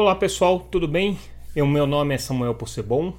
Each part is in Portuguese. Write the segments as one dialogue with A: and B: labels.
A: Olá pessoal, tudo bem? O meu nome é Samuel Possebon,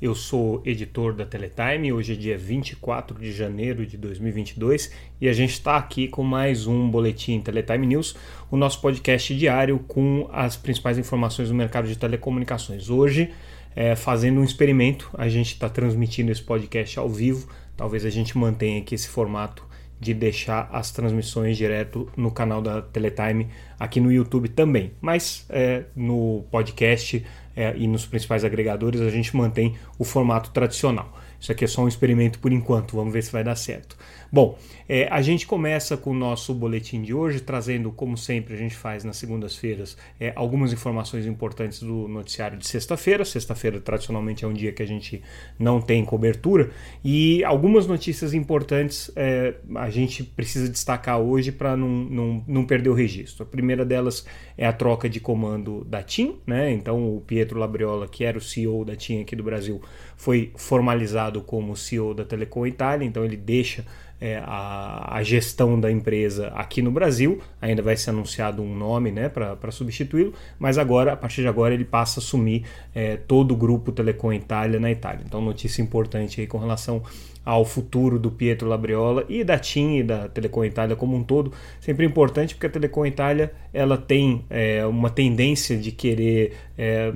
A: eu sou editor da Teletime. Hoje é dia 24 de janeiro de 2022 e a gente está aqui com mais um Boletim Teletime News, o nosso podcast diário com as principais informações do mercado de telecomunicações. Hoje, é, fazendo um experimento, a gente está transmitindo esse podcast ao vivo. Talvez a gente mantenha aqui esse formato de deixar as transmissões direto no canal da Teletime aqui no YouTube também. Mas é, no podcast é, e nos principais agregadores a gente mantém o formato tradicional. Isso aqui é só um experimento por enquanto, vamos ver se vai dar certo. Bom, é, a gente começa com o nosso boletim de hoje, trazendo, como sempre a gente faz nas segundas-feiras, é, algumas informações importantes do noticiário de sexta-feira. Sexta-feira, tradicionalmente, é um dia que a gente não tem cobertura, e algumas notícias importantes é, a gente precisa destacar hoje para não, não, não perder o registro. A primeira delas é a troca de comando da TIM, né? Então, o Pietro Labriola, que era o CEO da TIM aqui do Brasil, foi formalizado como CEO da Telecom Itália, então ele deixa é, a, a, gestão da empresa aqui no Brasil. Ainda vai ser anunciado um nome né, para substituí-lo, mas agora, a partir de agora, ele passa a assumir é, todo o grupo Telecom Itália na Itália. Então, notícia importante aí com relação ao futuro do Pietro Labriola e da TIM e da Telecom Itália como um todo. Sempre importante porque a Telecom Itália ela tem é, uma tendência de querer é,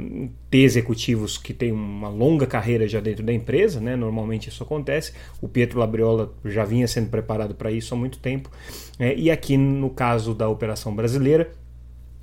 A: ter executivos que têm uma longa carreira já dentro da empresa, né? normalmente isso acontece. O Pietro Labriola já vinha sendo preparado para isso há muito tempo. É, e aqui no caso da operação brasileira,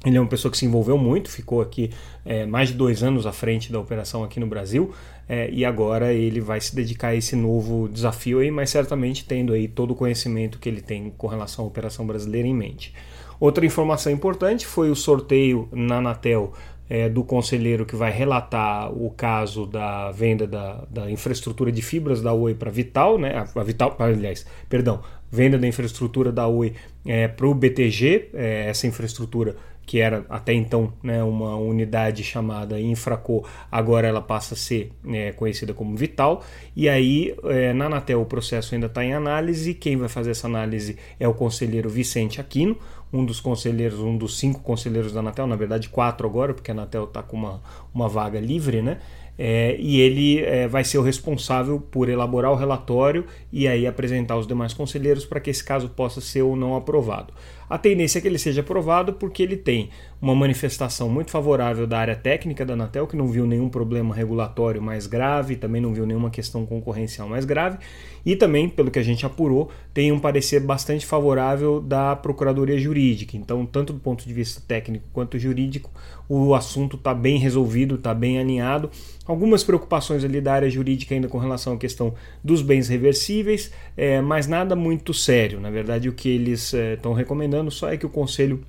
A: ele é uma pessoa que se envolveu muito, ficou aqui é, mais de dois anos à frente da operação aqui no Brasil é, e agora ele vai se dedicar a esse novo desafio aí, mas certamente tendo aí todo o conhecimento que ele tem com relação à operação brasileira em mente. Outra informação importante foi o sorteio na Anatel é, do conselheiro que vai relatar o caso da venda da, da infraestrutura de fibras da Oi para Vital, né? A Vital, aliás, perdão, venda da infraestrutura da Oi é, para o BTG, é, essa infraestrutura que era até então né, uma unidade chamada Infraco, agora ela passa a ser é, conhecida como Vital. E aí, é, na Anatel, o processo ainda está em análise. Quem vai fazer essa análise é o conselheiro Vicente Aquino, um dos conselheiros, um dos cinco conselheiros da Anatel, na verdade quatro agora, porque a Anatel está com uma, uma vaga livre, né? É, e ele é, vai ser o responsável por elaborar o relatório e aí apresentar os demais conselheiros para que esse caso possa ser ou não aprovado. A tendência é que ele seja aprovado porque ele tem uma manifestação muito favorável da área técnica da Anatel, que não viu nenhum problema regulatório mais grave, também não viu nenhuma questão concorrencial mais grave, e também, pelo que a gente apurou, tem um parecer bastante favorável da Procuradoria Jurídica. Então, tanto do ponto de vista técnico quanto jurídico, o assunto está bem resolvido, está bem alinhado. Algumas preocupações ali da área jurídica ainda com relação à questão dos bens reversíveis, é, mas nada muito sério. Na verdade, o que eles estão é, recomendando só é que o Conselho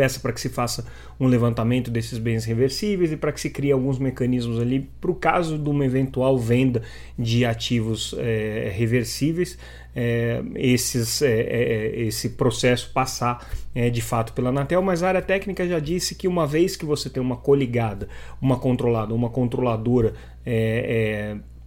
A: peça para que se faça um levantamento desses bens reversíveis e para que se crie alguns mecanismos ali para o caso de uma eventual venda de ativos é, reversíveis, é, esses, é, esse processo passar de fato pela Anatel, mas a área técnica já disse que uma vez que você tem uma coligada, uma controlada, uma controladora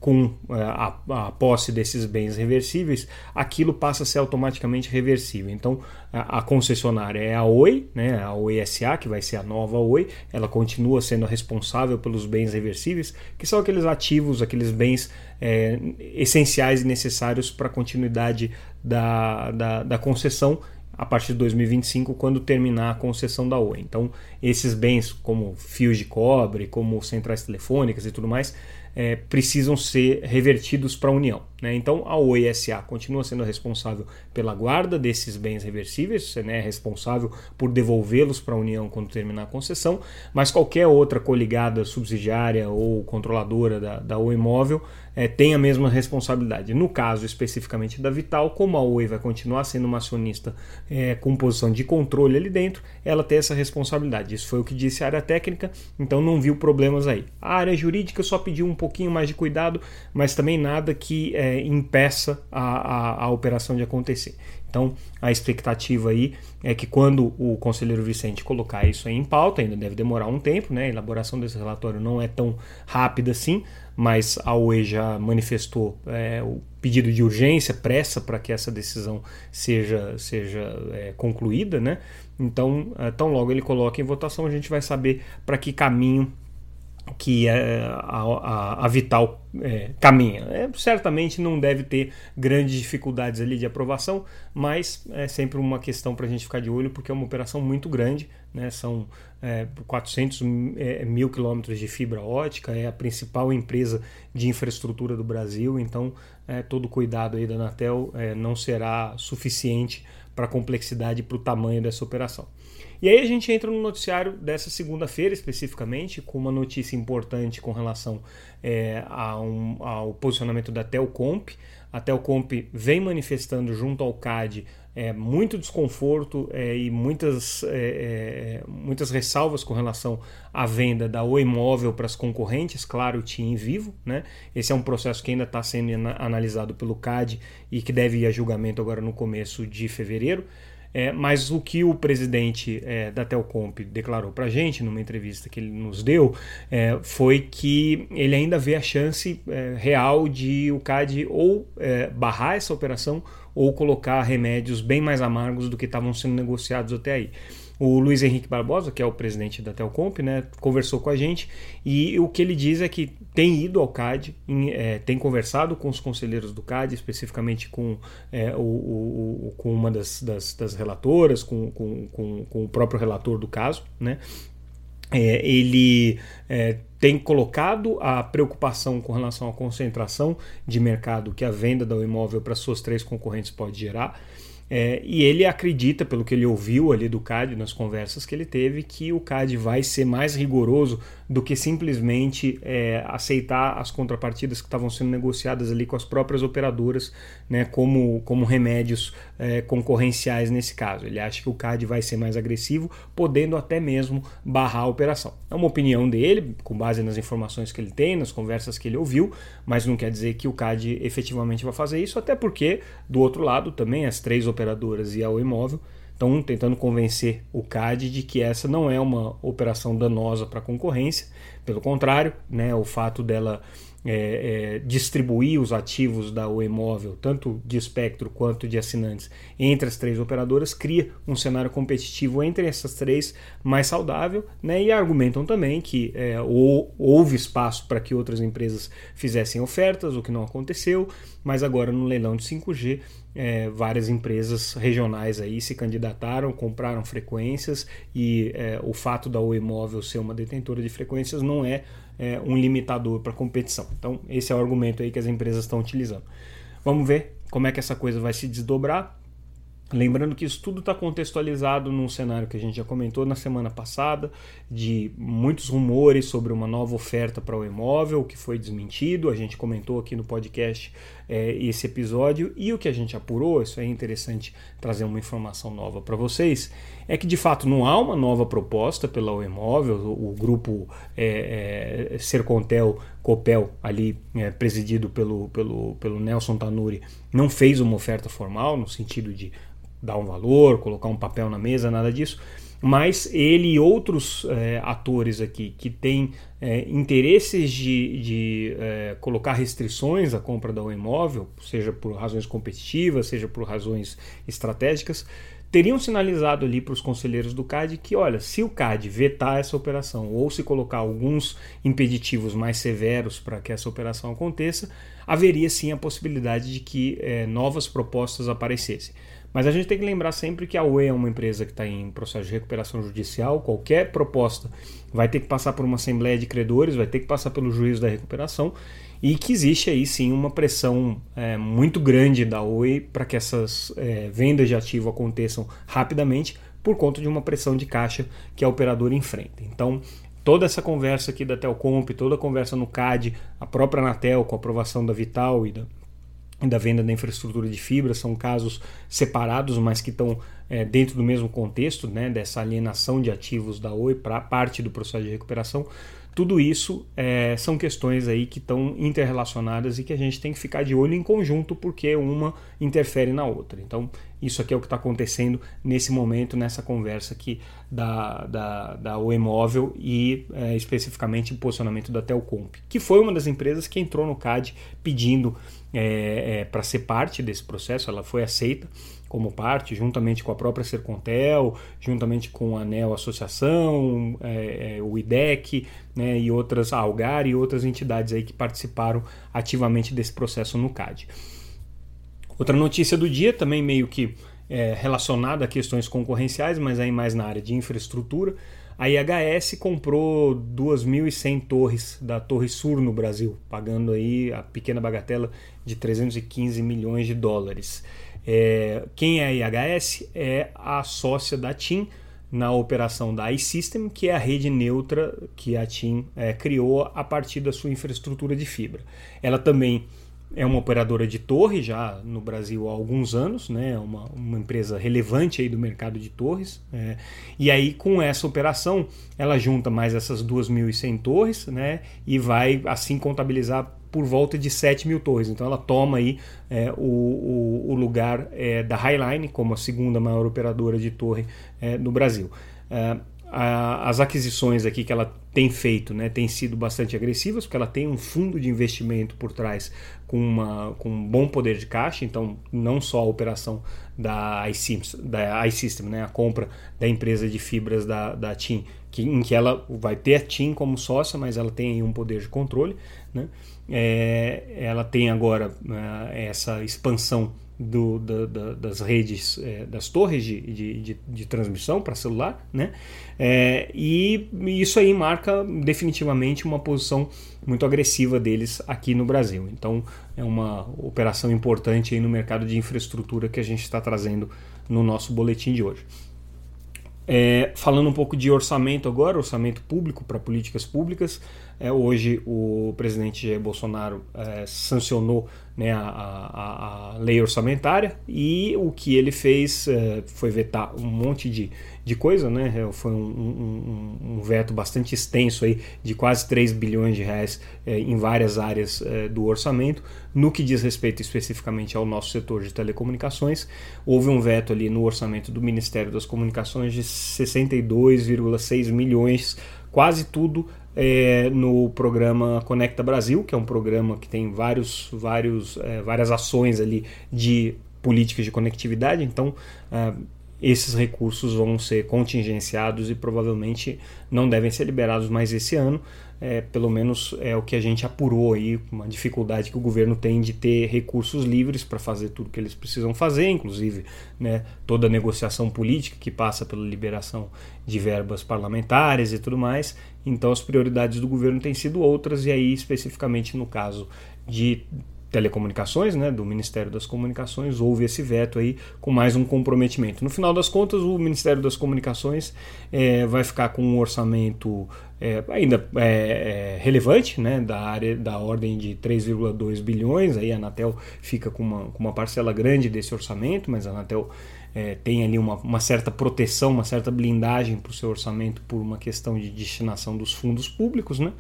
A: com é, a, a, posse desses bens reversíveis, aquilo passa a ser automaticamente reversível. Então, a, a, concessionária é a Oi, né, a Oi SA, que vai ser a nova Oi, ela continua sendo responsável pelos bens reversíveis, que são aqueles ativos, aqueles bens é, essenciais e necessários para a continuidade da, da, da concessão a partir de 2025, quando terminar a concessão da Oi. Então, esses bens, como fios de cobre, como centrais telefônicas e tudo mais, é, precisam ser revertidos para a União. Né? Então a OESA continua sendo responsável pela guarda desses bens reversíveis, né? é responsável por devolvê-los para a União quando terminar a concessão, mas qualquer outra coligada subsidiária ou controladora da, da Oi Móvel é, tem a mesma responsabilidade. No caso especificamente da Vital, como a Oi vai continuar sendo uma acionista é, com posição de controle ali dentro, ela tem essa responsabilidade. Isso foi o que disse a área técnica, então não viu problemas aí. A área jurídica só pediu um pouquinho mais de cuidado, mas também nada que é, impeça a, a, a operação de acontecer. Então, a expectativa aí é que quando o conselheiro Vicente colocar isso aí em pauta, ainda deve demorar um tempo, né? A elaboração desse relatório não é tão rápida assim, mas a UE já manifestou é, o pedido de urgência, pressa para que essa decisão seja, seja é, concluída, né? Então, é, tão logo ele coloca em votação, a gente vai saber para que caminho que é, a, a, a, Vital é, caminha. É, certamente não deve ter grandes dificuldades ali de aprovação, mas é sempre uma questão para a gente ficar de olho, porque é uma operação muito grande, né? são é, 400 é, mil quilômetros de fibra ótica, é a principal empresa de infraestrutura do Brasil, então é, todo cuidado aí da Anatel não será suficiente para a complexidade e para o tamanho dessa operação. E aí a gente entra no noticiário dessa segunda-feira especificamente, com uma notícia importante com relação é, um, ao posicionamento da Telcomp. A Telcomp vem manifestando junto ao CAD é, muito desconforto é, e muitas, é, é muitas ressalvas com relação à venda da Oi Móvel para as concorrentes, claro, o TIM Vivo. Né? Esse é um processo que ainda está sendo analisado pelo CAD e que deve ir a julgamento agora no começo de fevereiro. É, mas o que o presidente é, da Telcomp declarou para a gente numa entrevista que ele nos deu é, foi que ele ainda vê a chance é, real de o CAD ou é, barrar essa operação ou colocar remédios bem mais amargos do que estavam sendo negociados até aí. O Luiz Henrique Barbosa, que é o presidente da Telcomp, né, conversou com a gente e o que ele diz é que tem ido ao CAD, em, é, tem conversado com os conselheiros do CAD, especificamente com, é, o, o, o, com uma das, das, das relatoras, com, com, com, com, o próprio relator do caso, né, é, ele é, tem colocado a preocupação com relação à concentração de mercado que a venda do imóvel para suas três concorrentes pode gerar. É, e ele acredita, pelo que ele ouviu ali do CAD nas conversas que ele teve, que o CAD vai ser mais rigoroso do que simplesmente é, aceitar as contrapartidas que estavam sendo negociadas ali com as próprias operadoras, né, como, como remédios é, concorrenciais nesse caso. Ele acha que o CAD vai ser mais agressivo, podendo até mesmo barrar a operação. É uma opinião dele, com base nas informações que ele tem, nas conversas que ele ouviu, mas não quer dizer que o CAD efetivamente vai fazer isso, até porque, do outro lado, também as três operadoras e a imóvel estão tentando convencer o CAD de que essa não é uma operação danosa para a concorrência, pelo contrário, né, o fato dela é, é, distribuir os ativos da Oi Móvel, tanto de espectro quanto de assinantes, entre as três operadoras, cria um cenário competitivo entre essas três mais saudável, né? e argumentam também que é, ou, houve espaço para que outras empresas fizessem ofertas, o que não aconteceu, mas agora no leilão de 5G é, várias empresas regionais aí se candidataram, compraram frequências e é, o fato da Oi Móvel ser uma detentora de frequências não é é, um limitador para competição. Então, esse é o argumento aí que as empresas estão utilizando. Vamos ver como é que essa coisa vai se desdobrar. Lembrando que isso tudo está contextualizado num cenário que a gente já comentou na semana passada, de muitos rumores sobre uma nova oferta para o imóvel, que foi desmentido. A gente comentou aqui no podcast é, esse episódio e o que a gente apurou, isso é interessante trazer uma informação nova para vocês, é que de fato não há uma nova proposta pela o imóvel, o, grupo é, é, Sercontel Copel, ali é, presidido pelo, pelo, pelo Nelson Tanuri, não fez uma oferta formal no sentido de dar um valor, colocar um papel na mesa, nada disso. Mas ele e outros é, atores aqui que têm é, interesses de, de é, colocar restrições à compra do imóvel, seja por razões competitivas, seja por razões estratégicas, teriam sinalizado ali para os conselheiros do CAD que, olha, se o CAD vetar essa operação ou se colocar alguns impeditivos mais severos para que essa operação aconteça, haveria sim a possibilidade de que é, novas propostas aparecessem. Mas a gente tem que lembrar sempre que a UE é uma empresa que está em processo de recuperação judicial. Qualquer proposta vai ter que passar por uma assembleia de credores, vai ter que passar pelo juízo da recuperação e que existe aí sim uma pressão é, muito grande da UE para que essas é, vendas de ativo aconteçam rapidamente por conta de uma pressão de caixa que a operadora enfrenta. Então, toda essa conversa aqui da Telcomp, toda a conversa no CAD, a própria Anatel com a aprovação da Vital e da da venda da infraestrutura de fibra são casos separados, mas que estão é, dentro do mesmo contexto, né, dessa alienação de ativos da Oi para parte do processo de recuperação. Tudo isso é, são questões aí que estão interrelacionadas e que a gente tem que ficar de olho em conjunto porque uma interfere na outra. Então, isso aqui é o que está acontecendo nesse momento, nessa conversa aqui da, da, da Oemóvel e é, especificamente o posicionamento da Telcomp, que foi uma das empresas que entrou no CAD pedindo é, é, para ser parte desse processo, ela foi aceita como parte, juntamente com a própria Sercontel, juntamente com a ANEL Associação, é, é, o IDEC né, e outras, a Algar e outras entidades aí que participaram ativamente desse processo no CAD. Outra notícia do dia, também meio que é, relacionada a questões concorrenciais, mas aí mais na área de infraestrutura. A IHS comprou 2.100 torres da Torre Sur no Brasil, pagando aí a pequena bagatela de 315 milhões de dólares. É, quem é a IHS? É a sócia da TIM na operação da iSystem, que é a rede neutra que a TIM é, criou a partir da sua infraestrutura de fibra. Ela também é uma operadora de torre já no Brasil há alguns anos, né? uma, uma empresa relevante aí do mercado de torres. É, e aí, com essa operação, ela junta mais essas 2.100 torres né? e vai assim contabilizar por volta de 7 mil torres. Então ela toma aí é, o, o, o, lugar é, da Highline como a segunda maior operadora de torre é, no Brasil. É, a, as aquisições aqui que ela tem feito né, têm sido bastante agressivas, porque ela tem um fundo de investimento por trás com, uma, com um bom poder de caixa, então não só a operação da iSystem, da né, a compra da empresa de fibras da, da TIM, que, em que ela vai ter a TIM como sócia, mas ela tem um poder de controle. Né? É, ela tem agora é, essa expansão do, da, da, das redes, é, das torres de, de, de, de transmissão para celular, né? É, e isso aí marca definitivamente uma posição muito agressiva deles aqui no Brasil. Então é uma operação importante aí no mercado de infraestrutura que a gente está trazendo no nosso boletim de hoje. É, falando um pouco de orçamento agora, orçamento público para políticas públicas, é, hoje o presidente Jair Bolsonaro é, sancionou né, a, a, a, lei orçamentária e o que ele fez é, foi vetar um monte de, de coisa, né? É, foi um, um, um, veto bastante extenso aí de quase 3 bilhões de reais é, em várias áreas é, do orçamento. No que diz respeito especificamente ao nosso setor de telecomunicações, houve um veto ali no orçamento do Ministério das Comunicações de 62,6 milhões, quase tudo é, no programa Conecta Brasil, que é um programa que tem vários, vários, é, várias ações ali de políticas de conectividade. Então, é, esses recursos vão ser contingenciados e provavelmente não devem ser liberados mais esse ano. É, pelo menos é o que a gente apurou aí, uma dificuldade que o governo tem de ter recursos livres para fazer tudo que eles precisam fazer, inclusive né, toda a negociação política que passa pela liberação de verbas parlamentares e tudo mais. Então as prioridades do governo têm sido outras, e aí especificamente no caso de telecomunicações, né, do Ministério das Comunicações, houve esse veto aí com mais um comprometimento. No final das contas, o Ministério das Comunicações é, vai ficar com um orçamento é, ainda é, relevante, né, da área da ordem de 3,2 bilhões. Aí a Anatel fica com uma, com uma parcela grande desse orçamento, mas a Anatel é, tem ali uma, uma, certa proteção, uma certa blindagem para o seu orçamento por uma questão de destinação dos fundos públicos, né?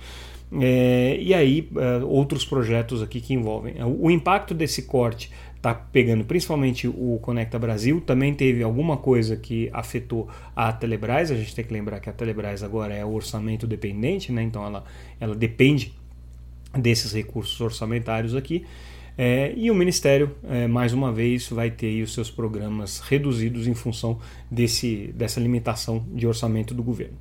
A: É, e aí é, outros projetos aqui que envolvem. O impacto desse corte está pegando principalmente o Conecta Brasil, também teve alguma coisa que afetou a Telebrás, a gente tem que lembrar que a Telebrás agora é orçamento dependente, né? então ela, ela depende desses recursos orçamentários aqui. É, e o Ministério, é, mais uma vez, vai ter os seus programas reduzidos em função desse, dessa limitação de orçamento do governo.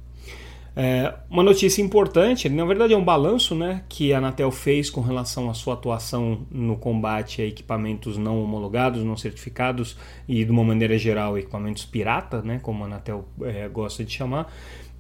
A: É, uma notícia importante, na verdade é um balanço né, que a Anatel fez com relação à sua atuação no combate a equipamentos não homologados, não certificados e, de uma maneira geral, equipamentos pirata, né, como a Anatel é, gosta de chamar.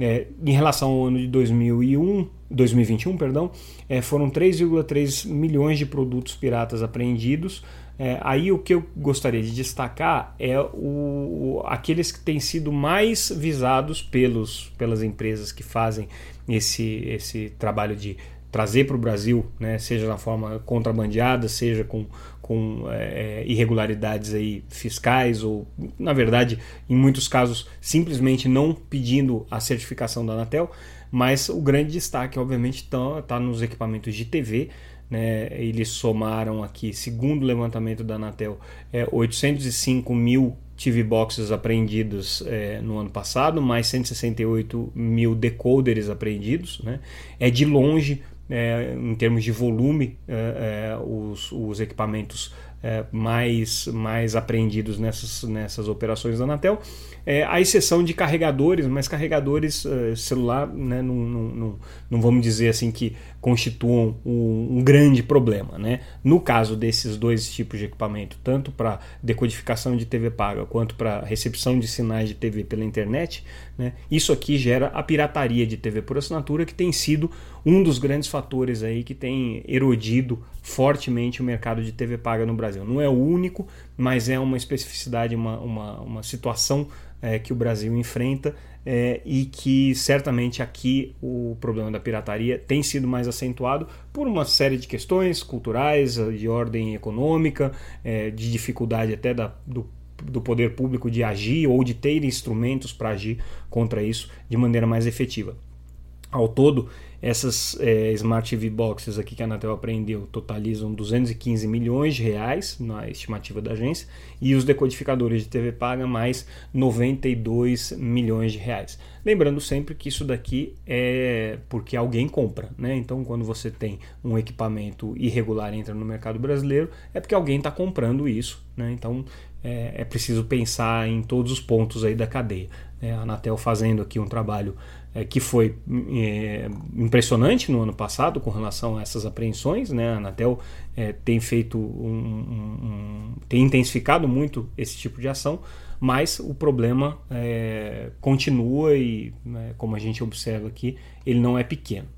A: É, em relação ao ano de 2001, 2021, perdão, é, foram 3,3 milhões de produtos piratas apreendidos, é, aí o que eu gostaria de destacar é o, aqueles que têm sido mais visados pelos, pelas empresas que fazem esse, esse trabalho de trazer para o Brasil, né, seja na forma contrabandeada, seja com, com é, irregularidades aí fiscais ou, na verdade, em muitos casos, simplesmente não pedindo a certificação da Anatel. Mas o grande destaque, obviamente, está tá nos equipamentos de TV. Né? Eles somaram aqui, segundo o levantamento da Anatel, é, 805 mil TV boxes apreendidos é, no ano passado, mais 168 mil decoders apreendidos. Né? É de longe, é, em termos de volume, é, é os, os, equipamentos é, mais, mais apreendidos nessas, nessas operações da Anatel. É, a exceção de carregadores, mas carregadores uh, celular, né, não, não, não, não, vamos dizer assim que constituam um, um, grande problema. Né? No caso desses dois tipos de equipamento, tanto para decodificação de TV paga quanto para recepção de sinais de TV pela internet, né, isso aqui gera a pirataria de TV por assinatura, que tem sido um dos grandes fatores aí que tem erodido fortemente o mercado de TV paga no Brasil. Não é o único, mas é uma especificidade, uma, uma, uma situação é, que o Brasil enfrenta é, e que certamente aqui o problema da pirataria tem sido mais acentuado por uma série de questões culturais, de ordem econômica, é, de dificuldade até da, do, do poder público de agir ou de ter instrumentos para agir contra isso de maneira mais efetiva. Ao todo, essas é, Smart TV Boxes aqui que a Anatel apreendeu totalizam 215 milhões de reais na estimativa da agência e os decodificadores de TV paga mais 92 milhões de reais. Lembrando sempre que isso daqui é porque alguém compra, né? Então, quando você tem um equipamento irregular entra no mercado brasileiro, é porque alguém está comprando isso, né? Então, é, é, preciso pensar em todos os pontos aí da cadeia. Né? A Anatel fazendo aqui um trabalho é, que foi é, impressionante no ano passado com relação a essas apreensões. Né? A Anatel é, tem feito um, um, um, tem intensificado muito esse tipo de ação, mas o problema é, continua e, né, como a gente observa aqui, ele não é pequeno.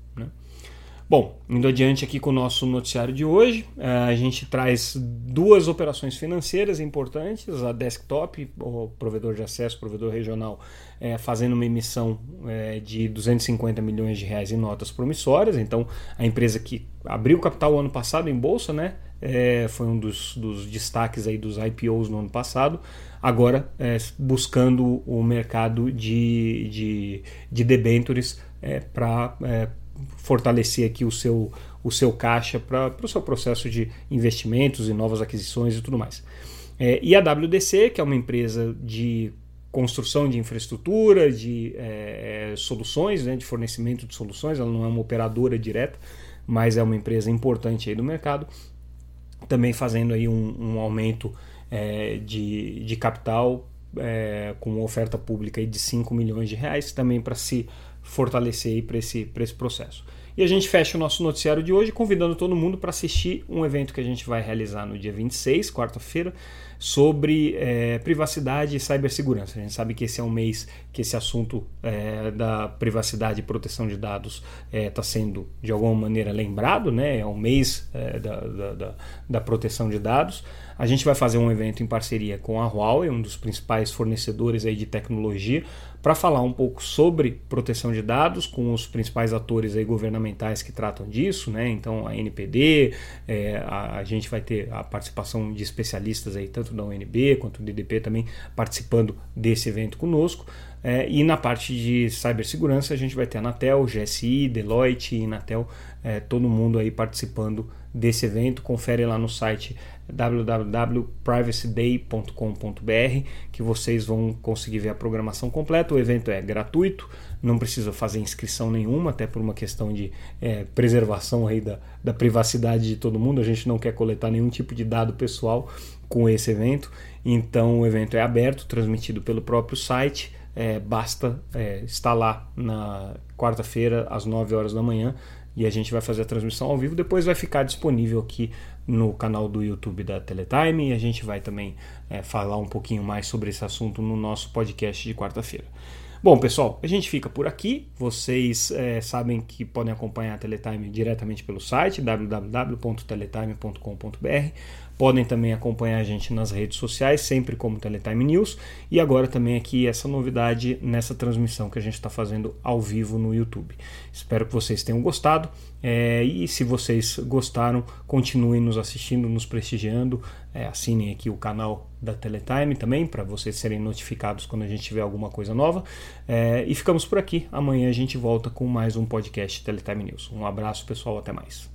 A: Bom, indo adiante aqui com o nosso noticiário de hoje, é, a gente traz duas operações financeiras importantes, a Desktop, o provedor de acesso, provedor regional, é, fazendo uma emissão é, de 250 milhões de reais em notas promissórias, então a empresa que abriu capital ano passado em bolsa, né, é, foi um dos, dos, destaques aí dos IPOs no ano passado, agora é, buscando o mercado de, de, de debentures é, para fortalecer aqui o seu, o seu caixa para o seu processo de investimentos e novas aquisições e tudo mais. É, e a WDC, que é uma empresa de construção de infraestrutura, de é, é, soluções, né, de fornecimento de soluções, ela não é uma operadora direta, mas é uma empresa importante aí do mercado, também fazendo aí um, um aumento é, de, de capital é, com oferta pública de 5 milhões de reais, também para se fortalecer para esse, esse processo. E a gente fecha o nosso noticiário de hoje convidando todo mundo para assistir um evento que a gente vai realizar no dia 26, quarta-feira, sobre é, privacidade e cibersegurança. A gente sabe que esse é um mês que esse assunto é, da privacidade e proteção de dados está é, tá sendo de alguma maneira lembrado, né? é um mês é, da, da, da, da proteção de dados. A gente vai fazer um evento em parceria com a Huawei, um dos principais fornecedores aí de tecnologia, para falar um pouco sobre proteção de dados com os principais atores aí governamentais que tratam disso, né? Então a NPD, é, a, a, gente vai ter a participação de especialistas aí da UNB quanto do DDP também participando desse evento conosco. É, e na parte de cibersegurança a gente vai ter a Anatel, GSI, Deloitte e Inatel, é, todo mundo aí participando desse evento. Confere lá no site www.privacyday.com.br que vocês vão conseguir ver a programação completa. O evento é gratuito, não precisa fazer inscrição nenhuma, até por uma questão de é, preservação aí da, da privacidade de todo mundo. A gente não quer coletar nenhum tipo de dado pessoal com esse evento. Então o evento é aberto, transmitido pelo próprio site. É, basta é, estar lá na quarta-feira às 9 horas da manhã e a gente vai fazer a transmissão ao vivo. Depois vai ficar disponível aqui no canal do YouTube da Teletime e a gente vai também é, falar um pouquinho mais sobre esse assunto no nosso podcast de quarta-feira. Bom, pessoal, a gente fica por aqui. Vocês é, sabem que podem acompanhar a Teletime diretamente pelo site www.teletime.com.br. Podem também acompanhar a gente nas redes sociais, sempre como Teletime News. E agora também aqui essa novidade nessa transmissão que a gente está fazendo ao vivo no YouTube. Espero que vocês tenham gostado. É, e se vocês gostaram, continuem nos assistindo, nos prestigiando. É, assinem aqui o canal da Teletime também, para vocês serem notificados quando a gente tiver alguma coisa nova. É, e ficamos por aqui. Amanhã a gente volta com mais um podcast Teletime News. Um abraço, pessoal. Até mais.